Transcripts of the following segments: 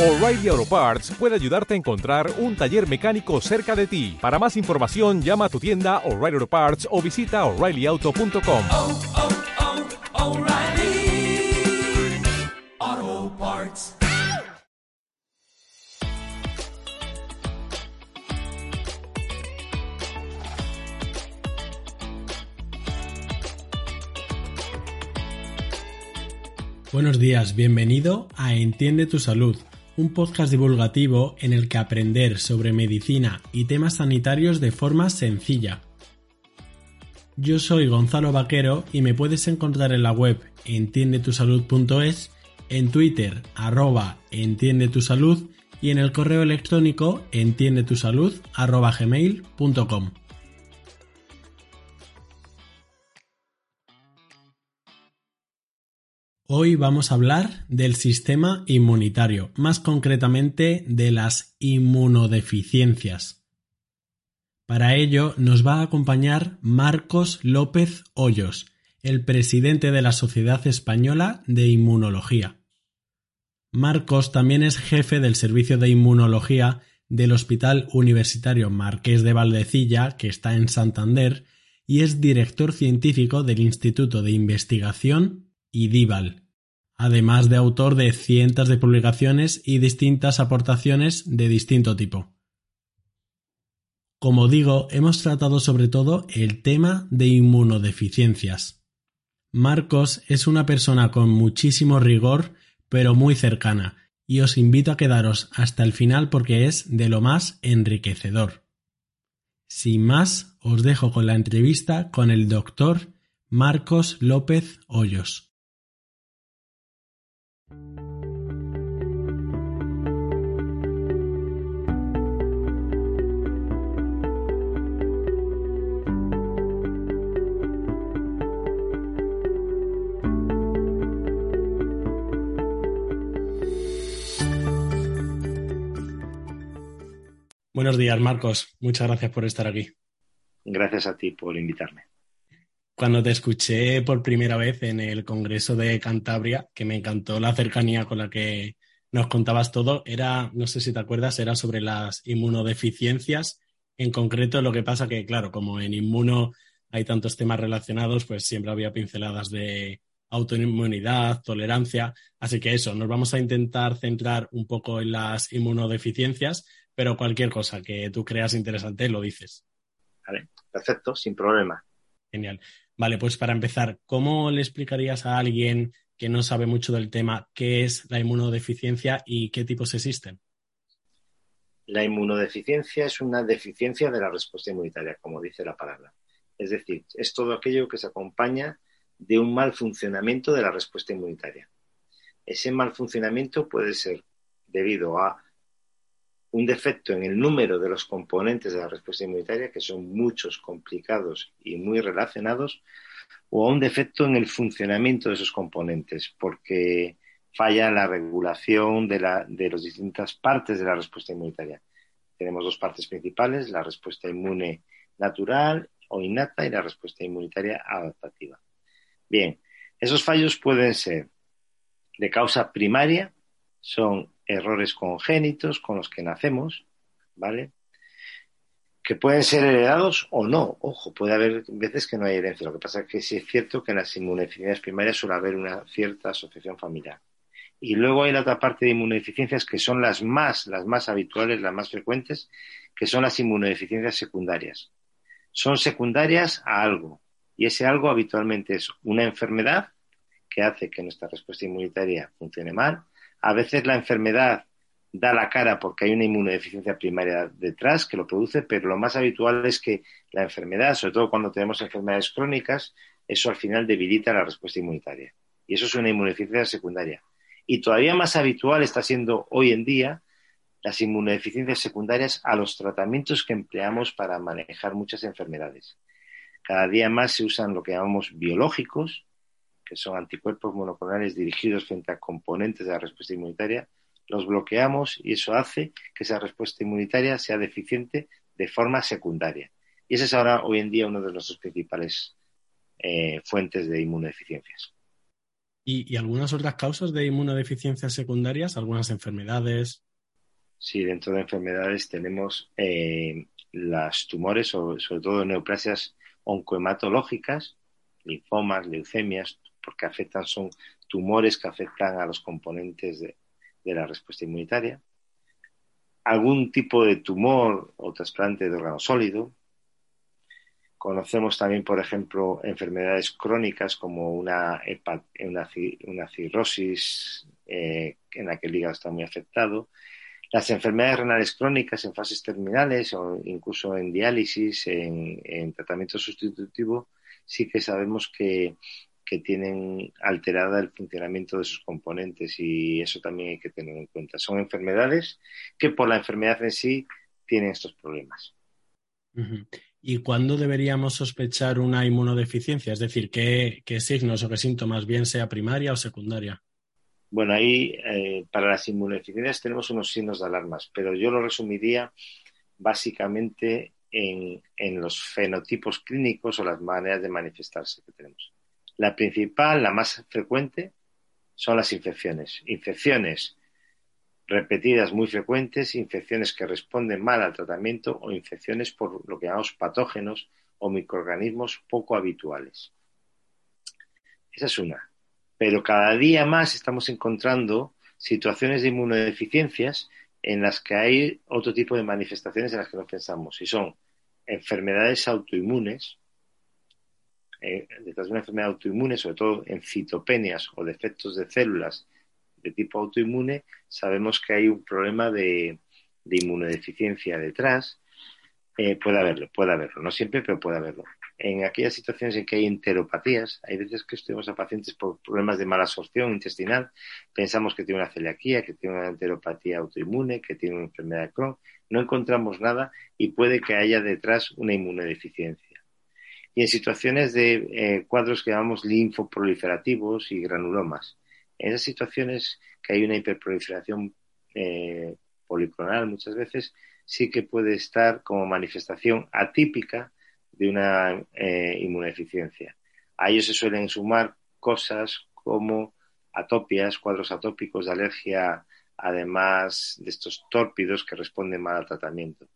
O'Reilly Auto Parts puede ayudarte a encontrar un taller mecánico cerca de ti. Para más información, llama a tu tienda O'Reilly Auto Parts o visita oreillyauto.com. oh, oh, Parts. Buenos días, bienvenido a Entiende tu Salud, un podcast divulgativo en el que aprender sobre medicina y temas sanitarios de forma sencilla. Yo soy Gonzalo Vaquero y me puedes encontrar en la web entiendetusalud.es, en Twitter arroba entiendetusalud y en el correo electrónico entiendetusalud arroba gmail.com. Hoy vamos a hablar del sistema inmunitario, más concretamente de las inmunodeficiencias. Para ello nos va a acompañar Marcos López Hoyos, el presidente de la Sociedad Española de Inmunología. Marcos también es jefe del Servicio de Inmunología del Hospital Universitario Marqués de Valdecilla, que está en Santander, y es director científico del Instituto de Investigación IDIVAL, además de autor de cientos de publicaciones y distintas aportaciones de distinto tipo. Como digo, hemos tratado sobre todo el tema de inmunodeficiencias. Marcos es una persona con muchísimo rigor, pero muy cercana, y os invito a quedaros hasta el final porque es de lo más enriquecedor. Sin más, os dejo con la entrevista con el doctor Marcos López Hoyos. Buenos días, Marcos. Muchas gracias por estar aquí. Gracias a ti por invitarme. Cuando te escuché por primera vez en el Congreso de Cantabria, que me encantó la cercanía con la que nos contabas todo, era, no sé si te acuerdas, era sobre las inmunodeficiencias. En concreto, lo que pasa que, claro, como en inmuno hay tantos temas relacionados, pues siempre había pinceladas de autoinmunidad, tolerancia. Así que eso, nos vamos a intentar centrar un poco en las inmunodeficiencias, pero cualquier cosa que tú creas interesante lo dices. Vale, perfecto, sin problema. Genial. Vale, pues para empezar, ¿cómo le explicarías a alguien que no sabe mucho del tema qué es la inmunodeficiencia y qué tipos existen? La inmunodeficiencia es una deficiencia de la respuesta inmunitaria, como dice la palabra. Es decir, es todo aquello que se acompaña de un mal funcionamiento de la respuesta inmunitaria. Ese mal funcionamiento puede ser debido a un defecto en el número de los componentes de la respuesta inmunitaria, que son muchos, complicados y muy relacionados, o a un defecto en el funcionamiento de esos componentes, porque falla la regulación de, la, de las distintas partes de la respuesta inmunitaria. Tenemos dos partes principales, la respuesta inmune natural o innata y la respuesta inmunitaria adaptativa. Bien, esos fallos pueden ser de causa primaria, son errores congénitos con los que nacemos, ¿vale? Que pueden ser heredados o no. Ojo, puede haber veces que no hay herencia. Lo que pasa es que sí es cierto que en las inmunodeficiencias primarias suele haber una cierta asociación familiar. Y luego hay la otra parte de inmunodeficiencias que son las más, las más habituales, las más frecuentes, que son las inmunodeficiencias secundarias. Son secundarias a algo. Y ese algo habitualmente es una enfermedad que hace que nuestra respuesta inmunitaria funcione mal, a veces la enfermedad da la cara porque hay una inmunodeficiencia primaria detrás que lo produce, pero lo más habitual es que la enfermedad, sobre todo cuando tenemos enfermedades crónicas, eso al final debilita la respuesta inmunitaria. Y eso es una inmunodeficiencia secundaria. Y todavía más habitual está siendo hoy en día las inmunodeficiencias secundarias a los tratamientos que empleamos para manejar muchas enfermedades. Cada día más se usan lo que llamamos biológicos, que son anticuerpos monoclonales dirigidos frente a componentes de la respuesta inmunitaria, los bloqueamos y eso hace que esa respuesta inmunitaria sea deficiente de forma secundaria. Y esa es ahora, hoy en día, una de nuestras principales eh, fuentes de inmunodeficiencias. ¿Y, y algunas otras causas de inmunodeficiencias secundarias? ¿Algunas enfermedades? Sí, dentro de enfermedades tenemos eh, las tumores, sobre, sobre todo neoplasias oncohematológicas, linfomas, leucemias, porque afectan, son tumores que afectan a los componentes de, la respuesta inmunitaria. Algún tipo de tumor o trasplante de órgano sólido. Conocemos también, por ejemplo, enfermedades crónicas como una, una, una cirrosis eh, en la que el hígado está muy afectado. Las enfermedades renales crónicas en fases terminales o incluso en diálisis, en, en tratamiento sustitutivo, sí que sabemos que, que tienen alterada el funcionamiento de sus componentes y eso también hay que tener en cuenta. Son enfermedades que por la enfermedad en sí tienen estos problemas. ¿Y cuándo deberíamos sospechar una inmunodeficiencia? Es decir, ¿qué, qué signos o qué síntomas, bien sea primaria o secundaria? Bueno, ahí eh, para las inmunodeficiencias tenemos unos signos de alarmas, pero yo lo resumiría básicamente en, en los fenotipos clínicos o las maneras de manifestarse que tenemos. La principal, la más frecuente, son las infecciones. Infecciones repetidas muy frecuentes, infecciones que responden mal al tratamiento o infecciones por lo que llamamos patógenos o microorganismos poco habituales. Esa es una. Pero cada día más estamos encontrando situaciones de inmunodeficiencias en las que hay otro tipo de manifestaciones en las que no pensamos, y son enfermedades autoinmunes, eh, detrás de una enfermedad autoinmune, sobre todo en citopenias o defectos de células de tipo autoinmune, sabemos que hay un problema de, de inmunodeficiencia detrás. Eh, puede haberlo, puede haberlo, no siempre, pero puede haberlo. En aquellas situaciones en que hay enteropatías, hay veces que estudiamos a pacientes por problemas de mala absorción intestinal, pensamos que tiene una celiaquía, que tiene una enteropatía autoinmune, que tiene una enfermedad de Crohn, no encontramos nada y puede que haya detrás una inmunodeficiencia. Y en situaciones de eh, cuadros que llamamos linfoproliferativos y granulomas, en esas situaciones que hay una hiperproliferación eh, policlonal muchas veces, sí que puede estar como manifestación atípica de una eh, inmunodeficiencia. A ello se suelen sumar cosas como atopias, cuadros atópicos de alergia, además de estos tórpidos que responden mal al tratamiento.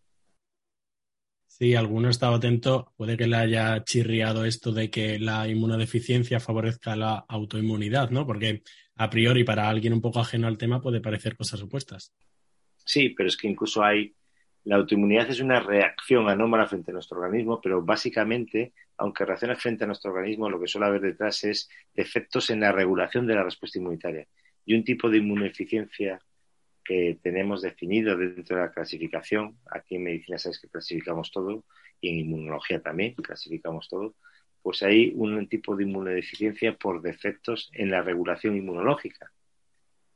Si alguno ha estado atento, puede que le haya chirriado esto de que la inmunodeficiencia favorezca la autoinmunidad, ¿no? Porque a priori para alguien un poco ajeno al tema puede parecer cosas opuestas. Sí, pero es que incluso hay la autoinmunidad es una reacción anómala frente a nuestro organismo, pero básicamente, aunque reacciona frente a nuestro organismo, lo que suele haber detrás es defectos en la regulación de la respuesta inmunitaria. Y un tipo de inmunodeficiencia que tenemos definido dentro de la clasificación, aquí en medicina sabes que clasificamos todo, y en inmunología también clasificamos todo, pues hay un tipo de inmunodeficiencia por defectos en la regulación inmunológica.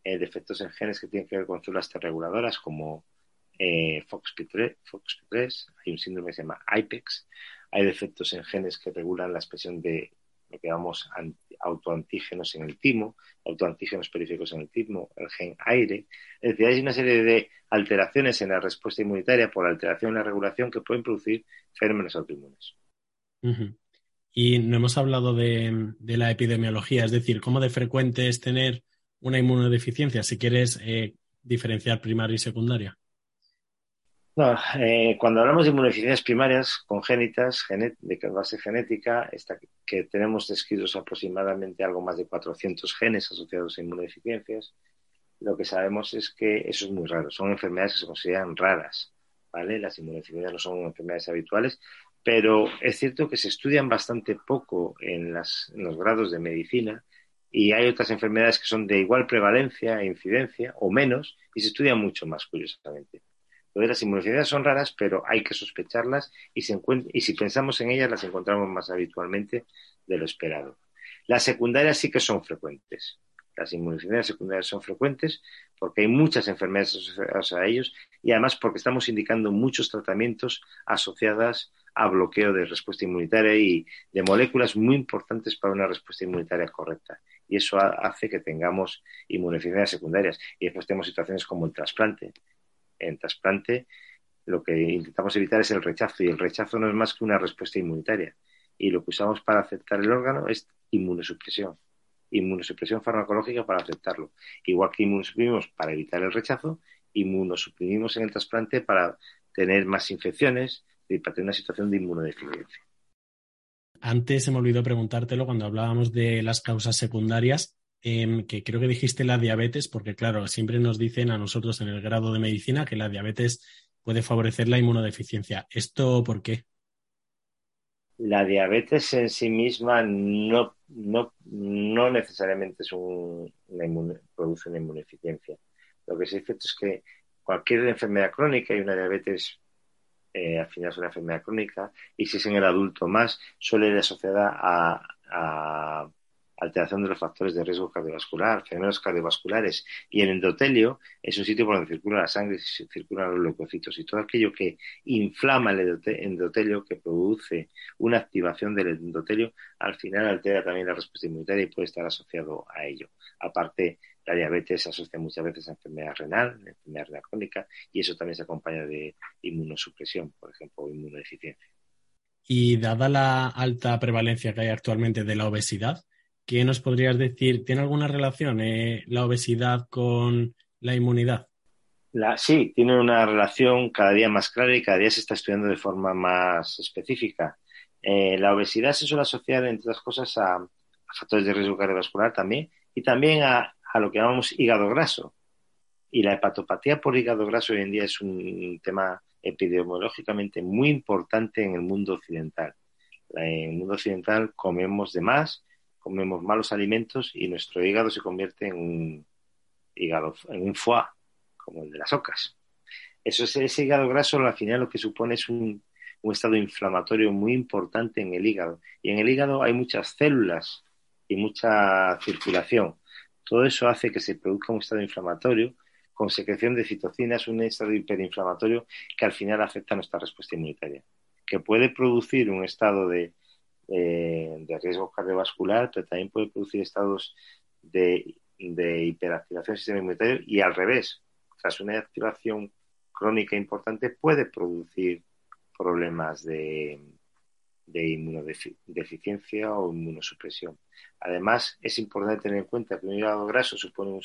Eh, defectos en genes que tienen que ver con células terreguladoras como eh, FOXP3, FOXP3, hay un síndrome que se llama IPEX, hay defectos en genes que regulan la expresión de lo que llamamos autoantígenos en el timo, autoantígenos periféricos en el timo, el gen aire. Es decir, hay una serie de alteraciones en la respuesta inmunitaria por alteración en la regulación que pueden producir fenómenos autoinmunes. Y no hemos hablado de, de, la epidemiología, es decir, cómo de frecuente es tener una inmunodeficiencia, si quieres eh, diferenciar primaria y secundaria. No, eh, cuando hablamos de inmunodeficiencias primarias congénitas de base genética, que tenemos descritos aproximadamente algo más de 400 genes asociados a inmunodeficiencias, lo que sabemos es que eso es muy raro. Son enfermedades que se consideran raras, ¿vale? Las inmunodeficiencias no son enfermedades habituales, pero es cierto que se estudian bastante poco en, las, en los grados de medicina y hay otras enfermedades que son de igual prevalencia e incidencia o menos y se estudian mucho más, curiosamente. Las inmunodeficiencias son raras, pero hay que sospecharlas y, si pensamos en ellas las encontramos más habitualmente de lo esperado. Las secundarias sí que son frecuentes. Las inmunodeficiencias secundarias son frecuentes porque hay muchas enfermedades asociadas a ellos y además porque estamos indicando muchos tratamientos asociados a bloqueo de respuesta inmunitaria y de moléculas muy importantes para una respuesta inmunitaria correcta. Y eso hace que tengamos inmunodeficiencias secundarias. Y después tenemos situaciones como el trasplante, en trasplante lo que intentamos evitar es el rechazo y el rechazo no es más que una respuesta inmunitaria y lo que usamos para aceptar el órgano es inmunosupresión. inmunosupresión farmacológica para aceptarlo. Igual que inmunosuprimimos para evitar el rechazo, inmunosuprimimos en el trasplante para tener más infecciones y para tener una situación de inmunodeficiencia. Antes se me olvidó preguntártelo cuando hablábamos de las causas secundarias, em, que creo que dijiste la diabetes, porque claro, siempre nos dicen a nosotros en el grado de medicina que la diabetes puede favorecer la inmunodeficiencia. ¿Esto por qué? La diabetes en sí misma no, no, no necesariamente es un, una produce una inmunodeficiencia. Lo que sí es cierto es que cualquier enfermedad crónica y una diabetes eh, al final es una enfermedad crónica y si es en el adulto más, suele ir asociada a alteración de los factores de riesgo cardiovascular, fenómenos cardiovasculares y el endotelio es un sitio por donde circula la sangre y circulan los leucocitos y todo aquello que inflama el endote- endotelio, que produce una activación del endotelio, al final altera también la respuesta inmunitaria y puede estar asociado a ello. Aparte, la diabetes se asocia muchas veces a enfermedad renal, enfermedad renal crónica, y eso también se acompaña de inmunosupresión, por ejemplo, o inmunodeficiencia. Y dada la alta prevalencia que hay actualmente de la obesidad, ¿qué nos podrías decir? ¿Tiene alguna relación eh, la obesidad con la inmunidad? Sí, tiene una relación cada día más clara y cada día se está estudiando de forma más específica. Eh, la obesidad se suele asociar, entre otras cosas, a, factores de riesgo cardiovascular también y también a lo que llamamos hígado graso. Y la hepatopatía por hígado graso hoy en día es un tema epidemiológicamente muy importante en el mundo occidental. En el mundo occidental comemos de más, comemos malos alimentos y nuestro hígado se convierte en un hígado, en un foie, como el de las ocas. Eso es ese hígado graso, al final lo que supone es un, un estado inflamatorio muy importante en el hígado. Y en el hígado hay muchas células y mucha circulación. Todo eso hace que se produzca un estado inflamatorio con secreción de citocinas, un estado hiperinflamatorio que al final afecta a nuestra respuesta inmunitaria, que puede producir un estado de, eh, de riesgo cardiovascular, pero también puede producir estados de, de hiperactivación del sistema inmunitario y al revés, tras una activación crónica importante puede producir problemas de, de inmunodeficiencia o inmunosupresión. Además, es importante tener en cuenta que un hígado graso supone un,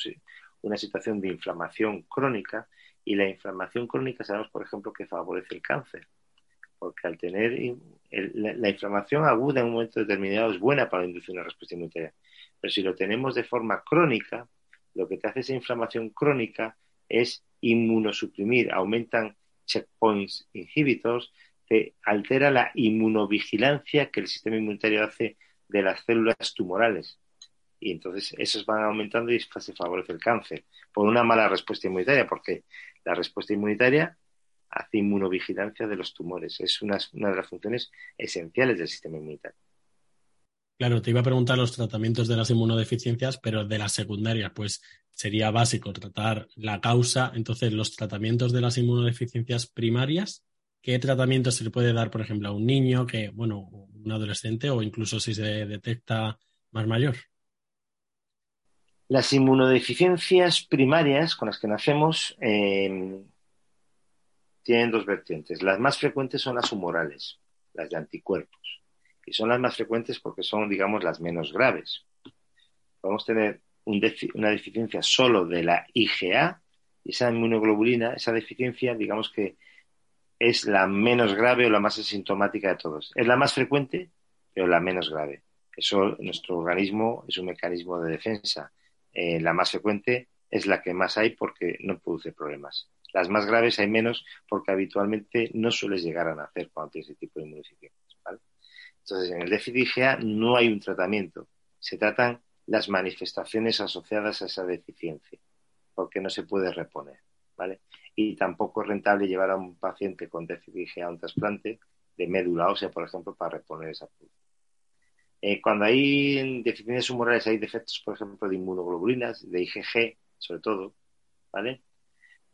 una situación de inflamación crónica y la inflamación crónica sabemos, por ejemplo, que favorece el cáncer, porque al tener la, inflamación aguda en un momento determinado es buena para inducir una respuesta inmunitaria, pero si lo tenemos de forma crónica, lo que te hace esa inflamación crónica es inmunosuprimir, aumentan checkpoints inhibitors, te altera la inmunovigilancia que el sistema inmunitario hace de las células tumorales. Y entonces esos van aumentando y se favorece el cáncer por una mala respuesta inmunitaria, porque la respuesta inmunitaria hace inmunovigilancia de los tumores. Es una, una de las funciones esenciales del sistema inmunitario. Claro, te iba a preguntar los tratamientos de las inmunodeficiencias, pero de las secundarias, pues sería básico tratar la causa. Entonces, los tratamientos de las inmunodeficiencias primarias, ¿qué tratamiento se le puede dar, por ejemplo, a un niño, que, bueno, un adolescente o incluso si se detecta más mayor? Las inmunodeficiencias primarias con las que nacemos eh, tienen dos vertientes. Las más frecuentes son las humorales, las de anticuerpos. Y son las más frecuentes porque son, digamos, las menos graves. Podemos tener una deficiencia solo de la IgA esa inmunoglobulina, esa deficiencia, digamos que es la menos grave o la más asintomática de todos. Es la más frecuente, pero la menos grave. Eso, nuestro organismo es un mecanismo de defensa. Eh, la más frecuente es la que más hay porque no produce problemas. Las más graves hay menos porque habitualmente no sueles llegar a nacer cuando tienes ese tipo de inmunodeficiencias. ¿vale? Entonces, en el déficit IgA no hay un tratamiento. Se tratan las manifestaciones asociadas a esa deficiencia, porque no se puede reponer. ¿vale? Y tampoco es rentable llevar a un paciente con déficit IgA a un trasplante de médula ósea, por ejemplo, para reponer esa producción. Eh, cuando hay deficiencias humorales, hay defectos, por ejemplo, de inmunoglobulinas, de IgG, sobre todo, ¿vale?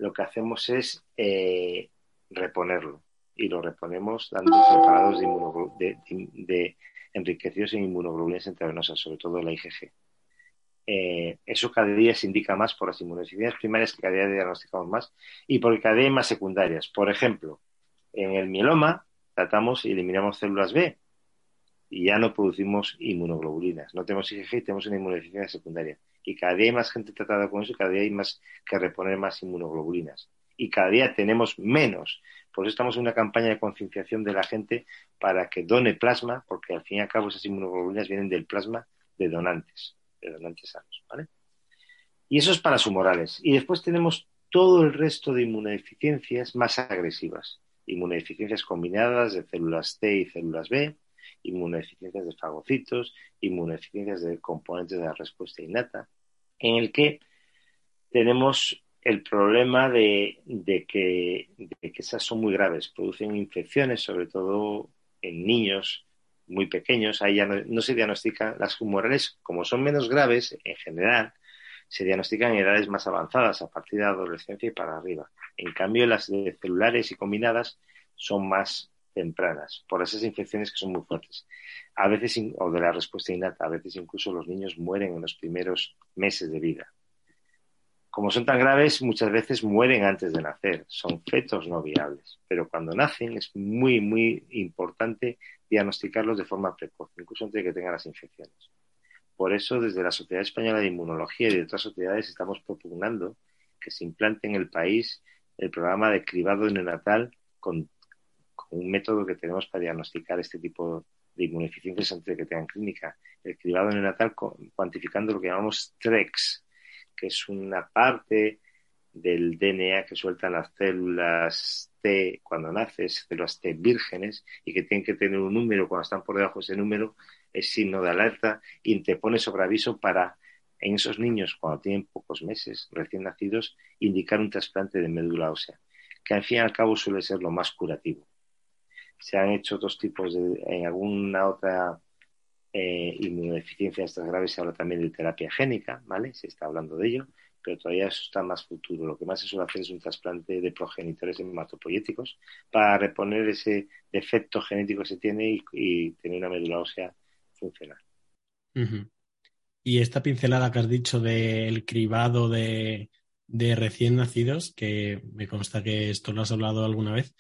Lo que hacemos es eh, reponerlo y lo reponemos dando preparados de, de, de, enriquecidos en inmunoglobulinas intravenosas, sobre todo la IgG. Eh, eso cada día se indica más por las inmunodeficiencias primarias que cada día diagnosticamos más y porque cada día hay más secundarias. Por ejemplo, en el mieloma tratamos y eliminamos células B, y ya no producimos inmunoglobulinas. No tenemos IgG y tenemos una inmunodeficiencia secundaria. Y cada día hay más gente tratada con eso y cada día hay más que reponer más inmunoglobulinas. Y cada día tenemos menos. Por eso estamos en una campaña de concienciación de la gente para que done plasma, porque al fin y al cabo esas inmunoglobulinas vienen del plasma de donantes, de donantes sanos. ¿vale? Y eso es para sus morales. Y después tenemos todo el resto de inmunodeficiencias más agresivas. Inmunodeficiencias combinadas de células T y células B, inmunodeficiencias de fagocitos, inmunodeficiencias de componentes de la respuesta innata, en el que tenemos el problema de, que, esas son muy graves, producen infecciones, sobre todo en niños muy pequeños, ahí ya no, no se diagnostican, las humorales, como son menos graves en general, se diagnostican en edades más avanzadas, a partir de la adolescencia y para arriba. En cambio, las de celulares y combinadas son más tempranas, por esas infecciones que son muy fuertes. A veces, o de la respuesta innata, a veces incluso los niños mueren en los primeros meses de vida. Como son tan graves, muchas veces mueren antes de nacer, son fetos no viables, pero cuando nacen es muy, muy importante diagnosticarlos de forma precoz, incluso antes de que tengan las infecciones. Por eso, desde la Sociedad Española de Inmunología y de otras sociedades estamos propugnando que se implante en el país el programa de cribado neonatal con un método que tenemos para diagnosticar este tipo de inmunodeficiencias antes de que tengan clínica. El cribado neonatal cuantificando lo que llamamos TREX, que es una parte del DNA que sueltan las células T cuando naces, células T vírgenes, y que tienen que tener un número, cuando están por debajo de ese número, es signo de alerta y te pone sobre aviso para, en esos niños, cuando tienen pocos meses, recién nacidos, indicar un trasplante de médula ósea, que al fin y al cabo suele ser lo más curativo se han hecho dos tipos de, en alguna otra eh, inmunodeficiencia estas graves se habla también de terapia génica, ¿vale? Se está hablando de ello, pero todavía eso está más futuro. Lo que más se suele hacer es un trasplante de progenitores hematopoyéticos para reponer ese defecto genético que se tiene y, y tener una médula ósea funcional. Y esta pincelada que has dicho del cribado de, de recién nacidos, que me consta que esto lo has hablado alguna vez,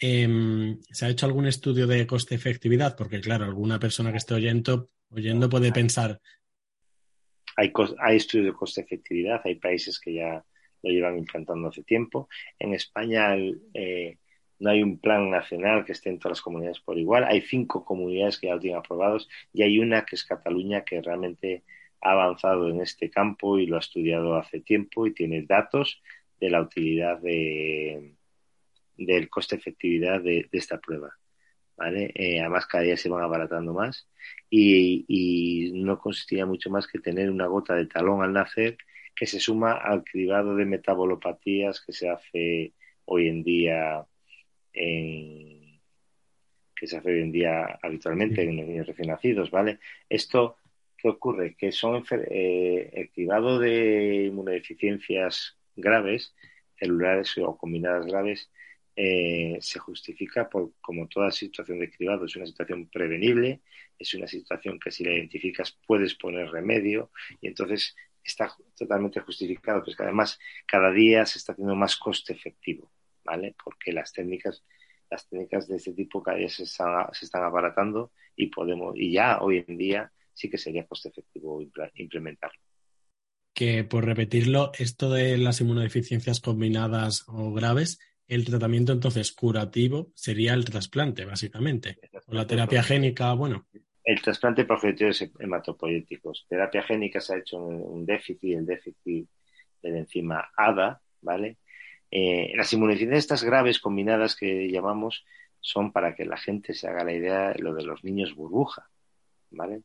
eh, ¿Se ha hecho algún estudio de coste-efectividad? Porque, claro, alguna persona que esté oyendo, oyendo puede pensar. Hay, hay estudios de coste-efectividad, hay países que ya lo llevan implantando hace tiempo. En España eh, no hay un plan nacional que esté en todas las comunidades por igual. Hay cinco comunidades que ya lo tienen aprobados y hay una que es Cataluña que realmente ha avanzado en este campo y lo ha estudiado hace tiempo y tiene datos de la utilidad de, del coste-efectividad de, de, esta prueba. Eh, además, cada día se van abaratando más y, no consistía mucho más que tener una gota de talón al nacer que se suma al cribado de metabolopatías que se hace hoy en día que se hace hoy en día habitualmente en los niños recién nacidos, ¿vale? Esto, ¿qué ocurre? Que son eh, el cribado de inmunodeficiencias graves, celulares o combinadas graves, eh, se justifica por, como toda situación de cribado, es una situación prevenible, es una situación que si la identificas puedes poner remedio y entonces está totalmente justificado, pues que además cada día se está haciendo más coste efectivo, ¿vale? Porque las técnicas, las técnicas de este tipo cada día se están, se están abaratando y podemos, y ya hoy en día sí que sería coste efectivo implementarlo. Que por repetirlo, esto de las inmunodeficiencias combinadas o graves, el tratamiento entonces curativo sería el trasplante, básicamente. O la terapia génica, bueno. El trasplante por progenitores hematopoyéticos. Terapia génica se ha hecho un déficit, el déficit de la enzima ADA, ¿vale? Eh, las inmunodeficiencias estas graves combinadas que llamamos son para que la gente se haga la idea de lo de los niños burbuja, ¿vale?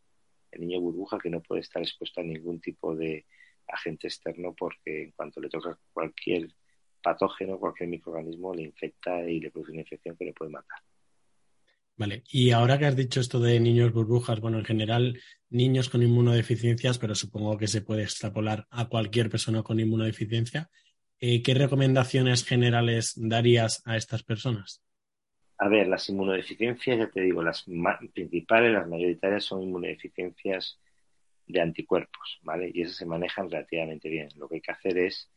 El niño burbuja que no puede estar expuesto a ningún tipo de agente externo porque en cuanto le toca cualquier patógeno, cualquier microorganismo le infecta y le produce una infección que le puede matar. Vale, y ahora que has dicho esto de niños burbujas, bueno, en general niños con inmunodeficiencias, pero supongo que se puede extrapolar a cualquier persona con inmunodeficiencia, eh, ¿qué recomendaciones generales darías a estas personas? A ver, las inmunodeficiencias, ya te digo, las principales, las mayoritarias son inmunodeficiencias de anticuerpos, ¿vale? Y esas se manejan relativamente bien. Lo que hay que hacer es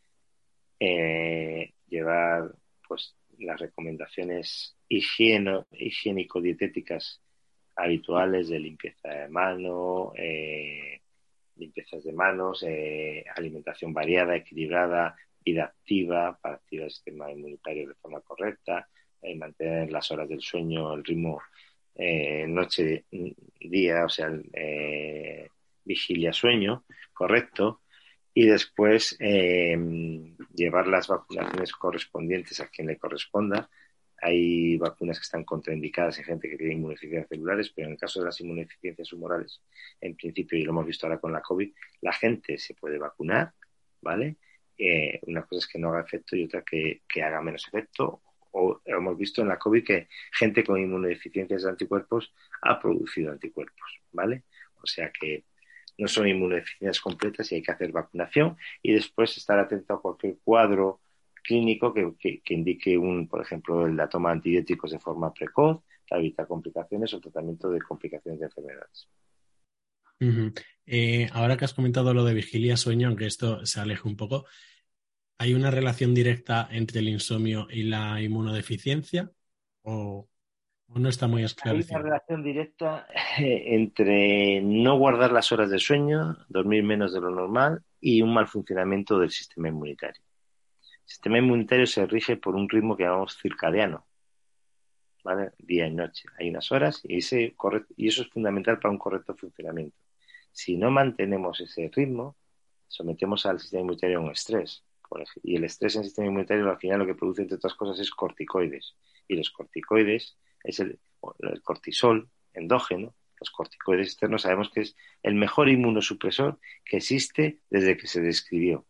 eh, llevar pues las recomendaciones higiénico-dietéticas habituales de limpieza de mano, eh, limpiezas de manos, eh, alimentación variada, equilibrada, vida activa para activar el sistema inmunitario de forma correcta, eh, mantener las horas del sueño, el ritmo noche-día, o sea, vigilia-sueño, correcto, y después eh, llevar las vacunaciones correspondientes a quien le corresponda. Hay vacunas que están contraindicadas en gente que tiene inmunodeficiencias celulares, pero en el caso de las inmunodeficiencias humorales, en principio, y lo hemos visto ahora con la COVID, la gente se puede vacunar, ¿vale? Eh, una cosa es que no haga efecto y otra que, que haga menos efecto. O hemos visto en la COVID que gente con inmunodeficiencias de anticuerpos ha producido anticuerpos, ¿vale? O sea que no son inmunodeficiencias completas y hay que hacer vacunación y después estar atento a cualquier cuadro clínico que, que, que indique un, por ejemplo, la toma de antibióticos de forma precoz para evitar complicaciones o tratamiento de complicaciones de enfermedades. Eh, ahora que has comentado lo de vigilia sueño, aunque esto se aleje un poco, ¿hay una relación directa entre el insomnio y la inmunodeficiencia? ¿O, o no está muy Hay una esclarecido? relación directa eh, entre no guardar las horas de sueño, dormir menos de lo normal y un mal funcionamiento del sistema inmunitario. El sistema inmunitario se rige por un ritmo que llamamos circadiano, ¿vale? Día y noche. Hay unas horas y, ese correcto, y eso es fundamental para un correcto funcionamiento. Si no mantenemos ese ritmo, sometemos al sistema inmunitario a un estrés. Y el estrés en el sistema inmunitario al final lo que produce, entre otras cosas, es corticoides. Y los corticoides es el, el cortisol endógeno, los corticoides externos, sabemos que es el mejor inmunosupresor que existe desde que se describió.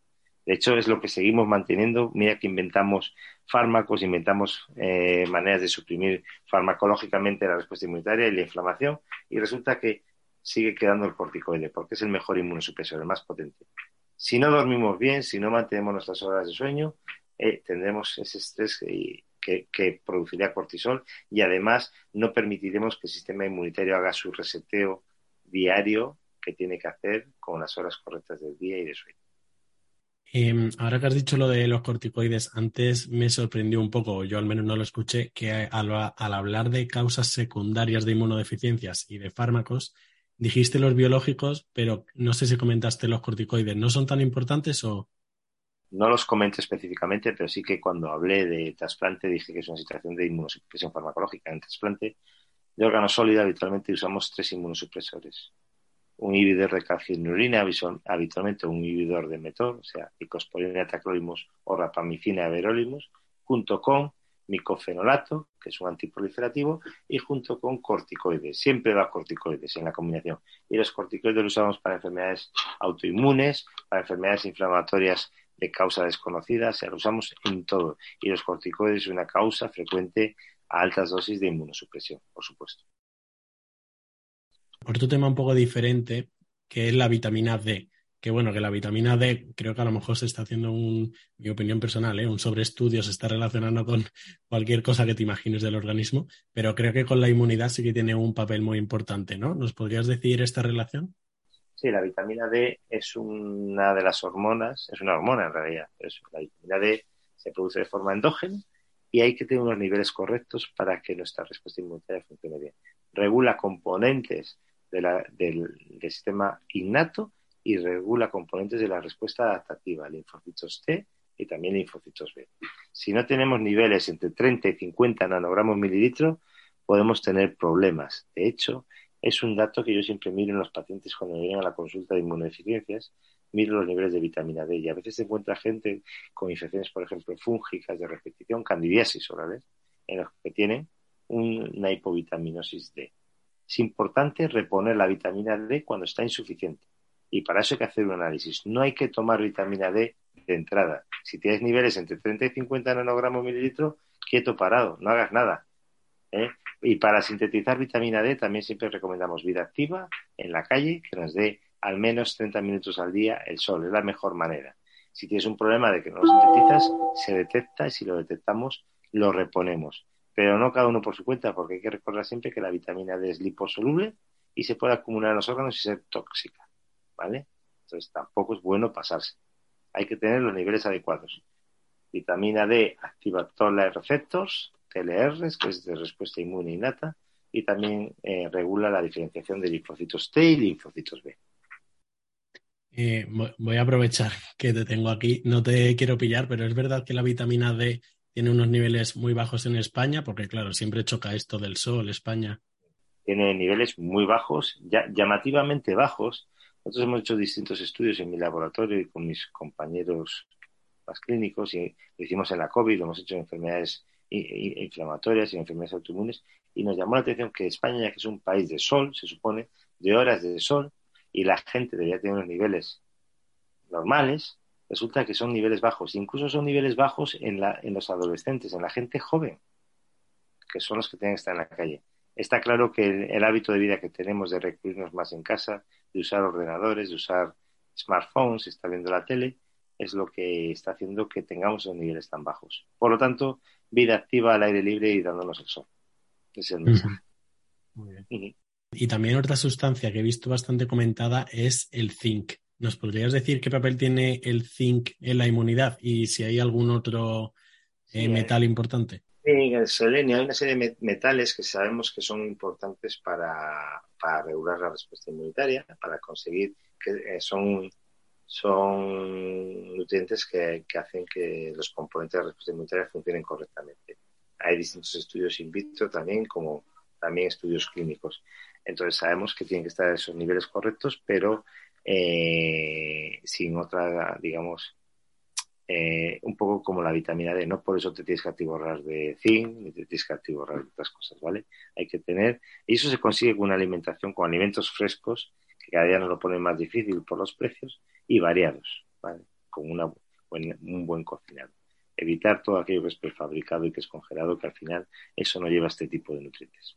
De hecho, es lo que seguimos manteniendo. Mira que inventamos fármacos, inventamos eh, maneras de suprimir farmacológicamente la respuesta inmunitaria y la inflamación, y resulta que sigue quedando el corticoide, porque es el mejor inmunosupresor, el más potente. Si no dormimos bien, si no mantenemos nuestras horas de sueño, eh, tendremos ese estrés que, que producirá cortisol y además no permitiremos que el sistema inmunitario haga su reseteo diario que tiene que hacer con las horas correctas del día y de sueño. Eh, ahora que has dicho lo de los corticoides, antes me sorprendió un poco, yo al menos no lo escuché, que al hablar de causas secundarias de inmunodeficiencias y de fármacos, dijiste los biológicos, pero no sé si comentaste los corticoides. ¿No son tan importantes o...? No los comento específicamente, pero sí que cuando hablé de trasplante dije que es una situación de inmunosupresión farmacológica. En trasplante de órgano sólido habitualmente usamos tres inmunosupresores. Un inhibidor de calcinurina, habitualmente un inhibidor de metor, o sea, icosporina, tacrolimus o rapamicina, everolimus, junto con micofenolato, que es un antiproliferativo, y junto con corticoides. Siempre va corticoides en la combinación. Y los corticoides los usamos para enfermedades autoinmunes, para enfermedades inflamatorias de causa desconocida, o sea, lo usamos en todo. Y los corticoides es una causa frecuente a altas dosis de inmunosupresión, por supuesto. Otro tema un poco diferente, que es la vitamina D. Que bueno, que la vitamina D creo que a lo mejor se está haciendo un, mi opinión personal, ¿eh? un sobreestudio, se está relacionando con cualquier cosa que te imagines del organismo, pero creo que con la inmunidad sí que tiene un papel muy importante, ¿no? ¿Nos podrías decir esta relación? Sí, la vitamina D es una de las hormonas, es una hormona en realidad. Es, la vitamina D se produce de forma endógena y hay que tener unos niveles correctos para que nuestra respuesta inmunitaria funcione bien. Regula componentes del, sistema innato y regula componentes de la respuesta adaptativa, linfocitos T y también linfocitos B. Si no tenemos niveles entre 30 y 50 nanogramos mililitro, podemos tener problemas. De hecho, es un dato que yo siempre miro en los pacientes cuando me vienen a la consulta de inmunodeficiencias, miro los niveles de vitamina D y a veces se encuentra gente con infecciones, por ejemplo, fúngicas de repetición, candidiasis orales, en los que tienen una hipovitaminosis D. Es importante reponer la vitamina D cuando está insuficiente y para eso hay que hacer un análisis. No hay que tomar vitamina D de entrada. Si tienes niveles entre 30 y 50 nanogramos mililitro, quieto parado, no hagas nada. ¿eh? Y para sintetizar vitamina D también siempre recomendamos vida activa en la calle que nos dé al menos 30 minutos al día el sol. Es la mejor manera. Si tienes un problema de que no lo sintetizas, se detecta y si lo detectamos, lo reponemos. Pero no cada uno por su cuenta, porque hay que recordar siempre que la vitamina D es liposoluble y se puede acumular en los órganos y ser tóxica. ¿Vale? Entonces tampoco es bueno pasarse. Hay que tener los niveles adecuados. Vitamina D activa todos los receptors, TLRs, que es de respuesta inmune innata, y también eh, regula la diferenciación de linfocitos T y linfocitos B. Eh, voy a aprovechar que te tengo aquí. No te quiero pillar, pero es verdad que la vitamina D tiene unos niveles muy bajos en España, porque claro, siempre choca esto del sol, España. Tiene niveles muy bajos, ya, llamativamente bajos. Nosotros hemos hecho distintos estudios en mi laboratorio y con mis compañeros más clínicos, y lo hicimos en la COVID, lo hemos hecho en enfermedades inflamatorias y enfermedades autoinmunes, y nos llamó la atención que España, ya que es un país de sol, se supone, de horas de sol, y la gente debería tener unos niveles normales, resulta que son niveles bajos. Incluso son niveles bajos en, la, en los adolescentes, en la gente joven, que son los que tienen que estar en la calle. Está claro que el, hábito de vida que tenemos de recluirnos más en casa, de usar ordenadores, de usar smartphones, estar viendo la tele, es lo que está haciendo que tengamos esos niveles tan bajos. Por lo tanto, vida activa al aire libre y dándonos el sol. Ese es el mensaje. Muy bien. Y también otra sustancia que he visto bastante comentada es el zinc. ¿Nos podrías decir qué papel tiene el zinc en la inmunidad y si hay algún otro eh, Sí, metal importante? En el selenio hay una serie de metales que sabemos que son importantes para, para regular la respuesta inmunitaria, para conseguir que eh, son, son nutrientes que, hacen que los componentes de la respuesta inmunitaria funcionen correctamente. Hay distintos estudios in vitro también, como también estudios clínicos. Entonces sabemos que tienen que estar esos niveles correctos, pero eh, sin otra, digamos, eh, un poco como la vitamina D. No por eso te tienes que atiborrar de zinc, ni te tienes que atiborrar de otras cosas, ¿vale? Hay que tener, y eso se consigue con una alimentación, con alimentos frescos, que cada día nos lo ponen más difícil por los precios, y variados, ¿vale? Con una, un buen cocinado. Evitar todo aquello que es prefabricado y que es congelado, que al final eso no lleva este tipo de nutrientes.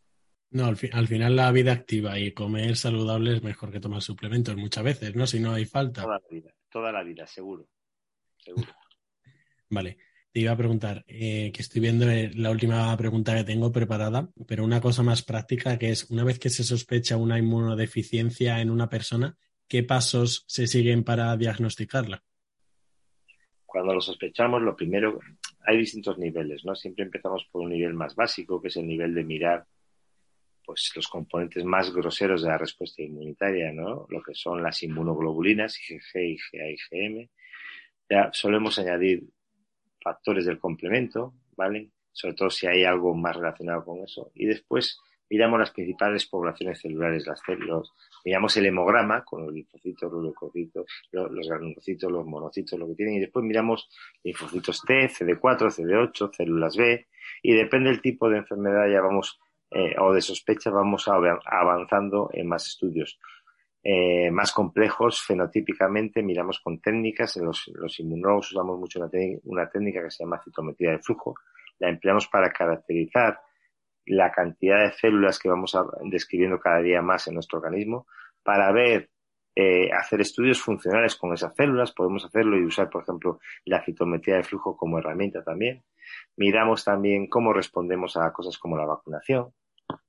No, al, fi al, final la vida activa y comer saludable es mejor que tomar suplementos muchas veces, ¿no? Si no hay falta. Toda la vida, toda la vida, seguro. Seguro. Vale, te iba a preguntar, eh, que estoy viendo la última pregunta que tengo preparada, pero una cosa más práctica que es, una vez que se sospecha una inmunodeficiencia en una persona, ¿qué pasos se siguen para diagnosticarla? Cuando lo sospechamos, lo primero, hay distintos niveles, ¿no? Siempre empezamos por un nivel más básico, que es el nivel de mirar pues los componentes más groseros de la respuesta inmunitaria, ¿no? Lo que son las inmunoglobulinas, IgG, IgA, IgM. Ya solemos añadir factores del complemento, ¿vale? Sobre todo si hay algo más relacionado con eso. Y después miramos las principales poblaciones celulares, las células, miramos el hemograma con los linfocitos, los leucocitos, los, granulocitos, los monocitos, lo que tienen, y después miramos linfocitos T, CD4, CD8, células B, y depende del tipo de enfermedad ya vamos eh, o de sospecha vamos avanzando en más estudios. Eh, más complejos fenotípicamente, miramos con técnicas, en los, los inmunólogos usamos mucho una, una, técnica que se llama citometría de flujo, la empleamos para caracterizar la cantidad de células que vamos a, describiendo cada día más en nuestro organismo, para ver, eh, hacer estudios funcionales con esas células, podemos hacerlo y usar, por ejemplo, la citometría de flujo como herramienta también. Miramos también cómo respondemos a cosas como la vacunación,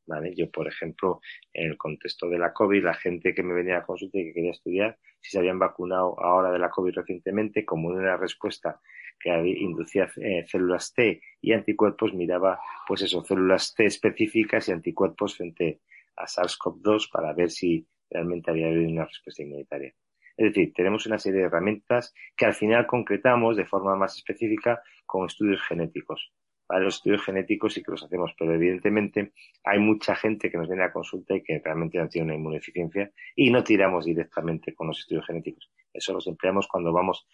¿Vale? Yo, por ejemplo, en el contexto de la COVID, la gente que me venía a consulta y que quería estudiar, si se habían vacunado ahora de la COVID recientemente, como una respuesta que inducía eh, células T y anticuerpos, miraba, pues eso, células T específicas y anticuerpos frente a SARS-CoV-2 para ver si realmente había habido una respuesta inmunitaria. Es decir, tenemos una serie de herramientas que al final concretamos de forma más específica con estudios genéticos para los estudios genéticos y que los hacemos, pero evidentemente hay mucha gente que nos viene a consulta y que realmente no tiene una inmunodeficiencia y no tiramos directamente con los estudios genéticos. Eso los empleamos cuando vamos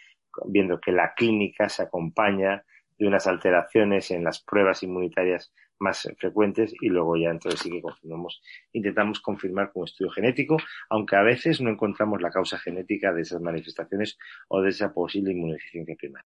viendo que la clínica se acompaña de unas alteraciones en las pruebas inmunitarias más frecuentes y luego ya entonces sí que confirmamos, intentamos confirmar con estudio genético, aunque a veces no encontramos la causa genética de esas manifestaciones o de esa posible inmunodeficiencia primaria.